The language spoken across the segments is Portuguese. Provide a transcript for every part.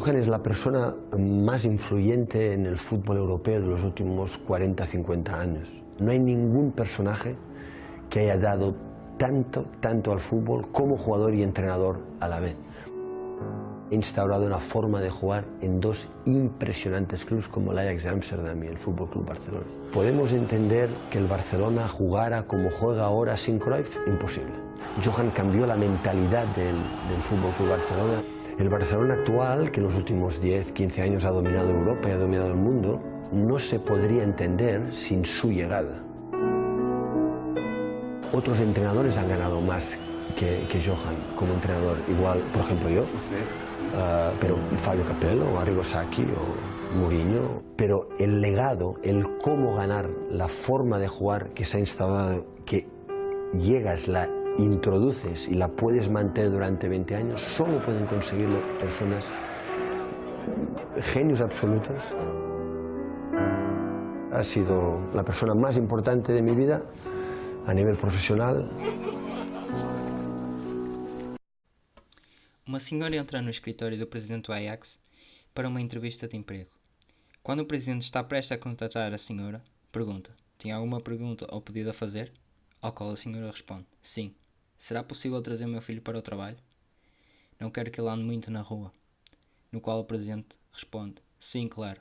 Johan es la persona más influyente en el fútbol europeo de los últimos 40-50 años. No hay ningún personaje que haya dado tanto, tanto al fútbol como jugador y entrenador a la vez. Ha instaurado una forma de jugar en dos impresionantes clubes como el Ajax de Amsterdam y el Fútbol Club Barcelona. ¿Podemos entender que el Barcelona jugara como juega ahora sin Cruyff? Imposible. Johan cambió la mentalidad del, del Fútbol Club Barcelona. El Barcelona actual, que en los últimos 10, 15 años ha dominado Europa y ha dominado el mundo, no se podría entender sin su llegada. Otros entrenadores han ganado más que, que Johan como entrenador, igual, por ejemplo, yo. Uh, pero Fabio Capello, o Arrigo Sacchi o Mourinho. Pero el legado, el cómo ganar, la forma de jugar que se ha instaurado, que llegas, la introduces y la puedes mantener durante 20 años, solo pueden conseguirlo personas genios absolutos. Ha sido la persona más importante de mi vida a nível profissional. Uma senhora entra no escritório do presidente do Ajax para uma entrevista de emprego. Quando o presidente está prestes a contratar a senhora, pergunta: Tem alguma pergunta ou pedido a fazer? Ao qual a senhora responde: Sim. Será possível trazer meu filho para o trabalho? Não quero que ele ande muito na rua. No qual o presidente responde: Sim, claro.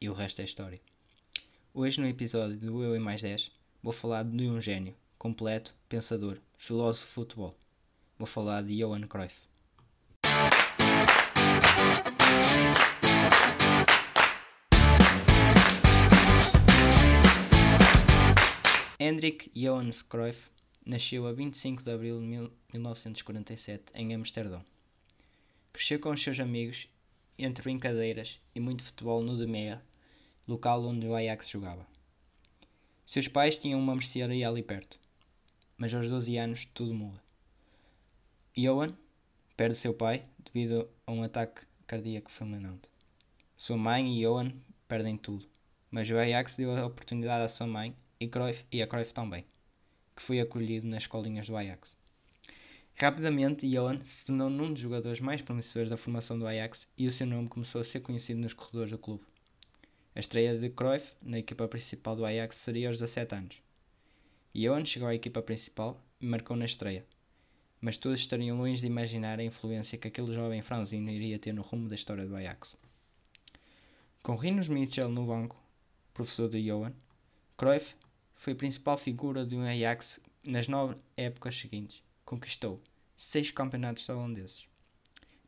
E o resto é história. Hoje, no episódio do Eu e Mais 10, vou falar de um gênio, completo, pensador, filósofo de futebol. Vou falar de Johan Cruyff. Hendrik Johannes Cruyff nasceu a 25 de abril de 1947 em Amsterdão. Cresceu com os seus amigos, entre brincadeiras e muito futebol no De Mea, local onde o Ajax jogava. Seus pais tinham uma mercearia ali perto, mas aos 12 anos tudo muda. Johan perde seu pai devido a um ataque cardíaco fulminante. Sua mãe e Johan perdem tudo, mas o Ajax deu a oportunidade à sua mãe e, Cruyff, e a Cruyff também, que foi acolhido nas escolinhas do Ajax. Rapidamente, Johan se tornou um dos jogadores mais promissores da formação do Ajax e o seu nome começou a ser conhecido nos corredores do clube. A estreia de Cruyff na equipa principal do Ajax seria aos 17 anos. Johan chegou à equipa principal e marcou na estreia, mas todos estariam longe de imaginar a influência que aquele jovem franzino iria ter no rumo da história do Ajax. Com Rinus Mitchell no banco, professor de Johan, Cruyff foi principal figura do Ajax nas nove épocas seguintes. Conquistou seis campeonatos holandeses.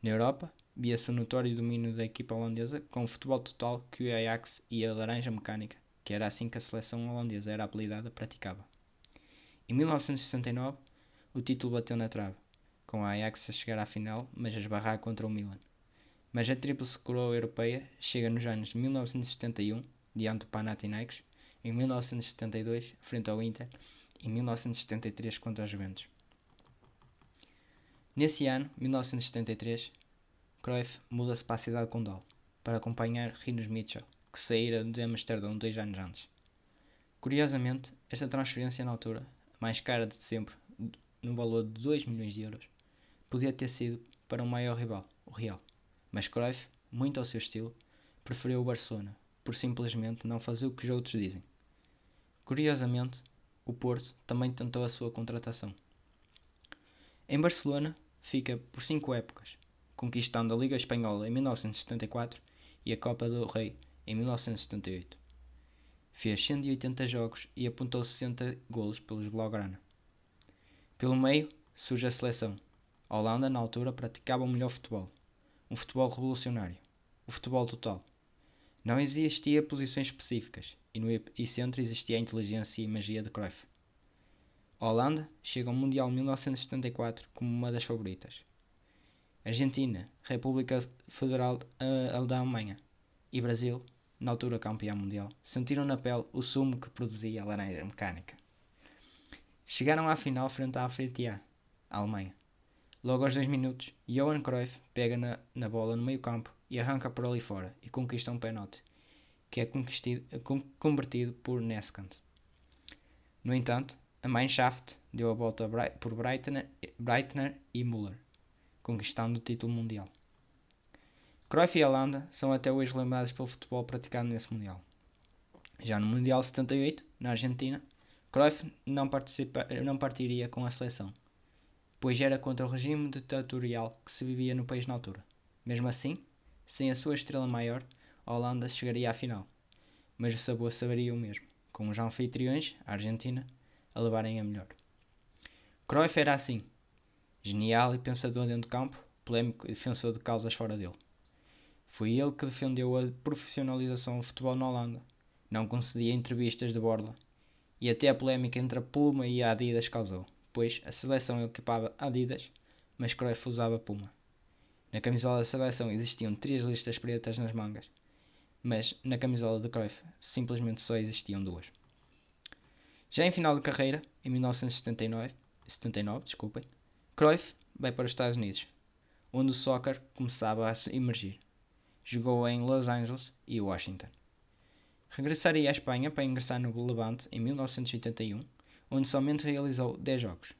Na Europa, via-se o notório domínio da equipa holandesa com o futebol total que o Ajax e a Laranja Mecânica, que era assim que a seleção holandesa era apelidada, praticava. Em 1969, o título bateu na trave, com a Ajax a chegar à final, mas a esbarrar contra o Milan. Mas a tríplice coroa europeia chega nos anos de 1971, diante do Panathinaikos, em 1972, frente ao Inter, e em 1973 contra a Juventus. Nesse ano, 1973, Cruyff muda-se para a cidade condal para acompanhar Rinus Mitchell, que saíra de Amsterdão dois anos antes. Curiosamente, esta transferência na altura, mais cara de sempre, no valor de 2 milhões de euros, podia ter sido para um maior rival, o Real. Mas Cruyff, muito ao seu estilo, preferiu o Barcelona, por simplesmente não fazer o que os outros dizem. Curiosamente, o Porto também tentou a sua contratação. Em Barcelona, fica por cinco épocas, conquistando a Liga Espanhola em 1974 e a Copa do Rei em 1978. Fez 180 jogos e apontou 60 golos pelos Blaugrana. Pelo meio surge a seleção. A Holanda, na altura, praticava o melhor futebol. Um futebol revolucionário. O futebol total. Não existia posições específicas e no epicentro existia a inteligência e magia de Cruyff. Holanda chega ao Mundial 1974 como uma das favoritas. Argentina, República Federal da Alemanha e Brasil, na altura campeão mundial, sentiram na pele o sumo que produzia a laranja mecânica. Chegaram à final frente à África, a Alemanha. Logo aos dois minutos, Johan Cruyff pega na, na bola no meio campo e arranca por ali fora e conquista um pênalti, que é convertido por Neskant. No entanto, a Mannschaft deu a volta por Breitner, e Müller conquistando o título mundial. Cruyff e Holanda são até hoje lembrados pelo futebol praticado nesse Mundial. Já no Mundial 78, na Argentina, Cruyff não, não partiria com a seleção, pois era contra o regime ditatorial que se vivia no país na altura. Mesmo assim, sem a sua estrela maior, a Holanda chegaria à final, mas o sabor saberia o mesmo, com os anfitriões, a Argentina, a levarem a melhor. Cruyff era assim, genial e pensador dentro do campo, polémico e defensor de causas fora dele. Foi ele que defendeu a profissionalização do futebol na Holanda, não concedia entrevistas de borla, e até a polémica entre a Puma e a Adidas causou, pois a seleção equipava Adidas, mas Cruyff usava Puma. Na camisola da seleção existiam três listas pretas nas mangas, mas na camisola de Cruyff simplesmente só existiam duas. Já em final de carreira, em 1979, 79, desculpem, Cruyff vai para os Estados Unidos, onde o soccer começava a emergir. Jogou em Los Angeles e Washington. Regressaria à Espanha para ingressar no Levante em 1981, onde somente realizou 10 jogos.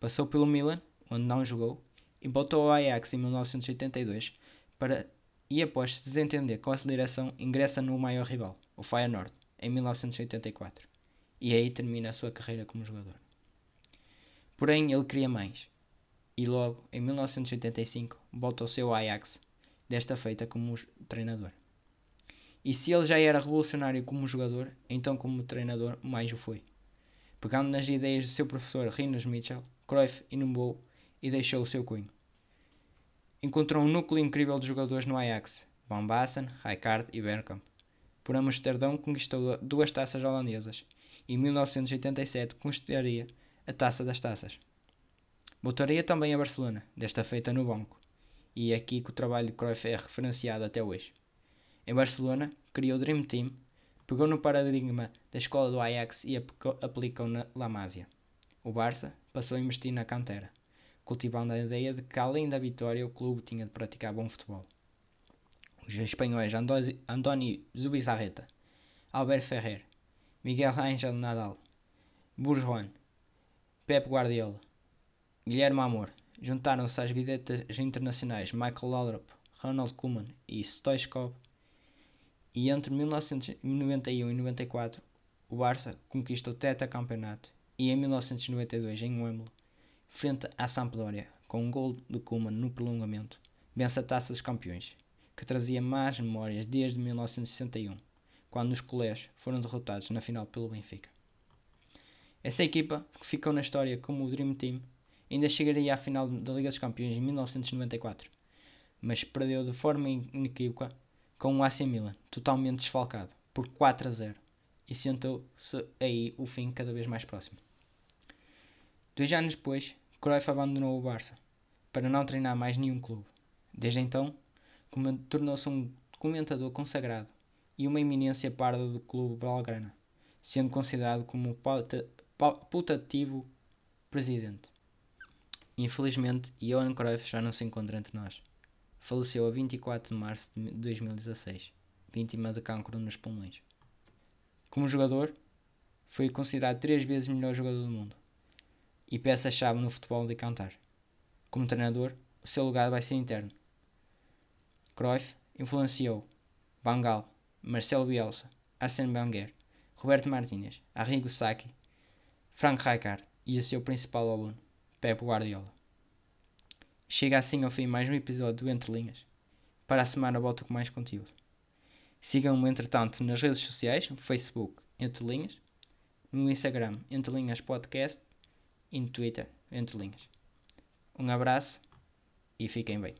Passou pelo Milan, onde não jogou, e voltou ao Ajax em 1982 para e após se desentender com a direção ingressa no maior rival, o Feyenoord, em 1984. E aí termina a sua carreira como jogador. Porém, ele queria mais. E logo, em 1985, volta ao seu Ajax, desta feita como treinador. E se ele já era revolucionário como jogador, então como treinador mais o foi. Pegando nas ideias do seu professor Rinus Mitchell, Cruyff inovou e deixou o seu cunho. Encontrou um núcleo incrível de jogadores no Ajax, Van Basten, Rijkaard e Bergkamp. Por Amsterdão conquistou duas taças holandesas e em 1987 conquistaria a Taça das Taças. Voltaria também a Barcelona, desta feita no banco, e é aqui que o trabalho de Cruyff é referenciado até hoje. Em Barcelona, criou o Dream Team, pegou no paradigma da escola do Ajax e aplicou na La Masia. O Barça passou a investir na cantera cultivando a ideia de que, além da vitória, o clube tinha de praticar bom futebol. Os espanhóis Andoni Zubizarreta, Albert Ferrer, Miguel Ángel Nadal, Bourgeois, Pep Guardiola, Guilherme Amor juntaram-se às videtas internacionais Michael Laudrup, Ronald Koeman e Stoichkov e entre 1991 e 94 o Barça conquista o tetracampeonato e em 1992 em Wembley frente à Sampdoria, com um gol de Koeman no prolongamento, vence a Taça dos Campeões, que trazia más memórias desde 1961, quando os colés foram derrotados na final pelo Benfica. Essa equipa, que ficou na história como o Dream Team, ainda chegaria à final da Liga dos Campeões em 1994, mas perdeu de forma inequívoca com o AC Milan, totalmente desfalcado, por 4 a 0, e sentou-se aí o fim cada vez mais próximo. Dois anos depois, Cruyff abandonou o Barça para não treinar mais nenhum clube. Desde então, tornou-se um comentador consagrado e uma eminência parda do clube Belgrana, sendo considerado como putativo presidente. Infelizmente, Johan Cruyff já não se encontra entre nós. Faleceu a 24 de março de 2016, vítima de cancro nos pulmões. Como jogador, foi considerado três vezes o melhor jogador do mundo e peça-chave no futebol de cantar. Como treinador, o seu lugar vai ser interno. Cruyff influenciou Van Gaal, Marcelo Bielsa, Arsène Wenger, Roberto Martínez, Arrigo Sacchi, Frank Rijkaard e o seu principal aluno, Pep Guardiola. Chega assim ao fim mais um episódio do Entre Linhas. Para a semana volto com mais conteúdo. Sigam-me entretanto nas redes sociais, no Facebook Entre Linhas, no Instagram Entre Linhas Podcast e no Twitter, entre linhas. Um abraço e fiquem bem.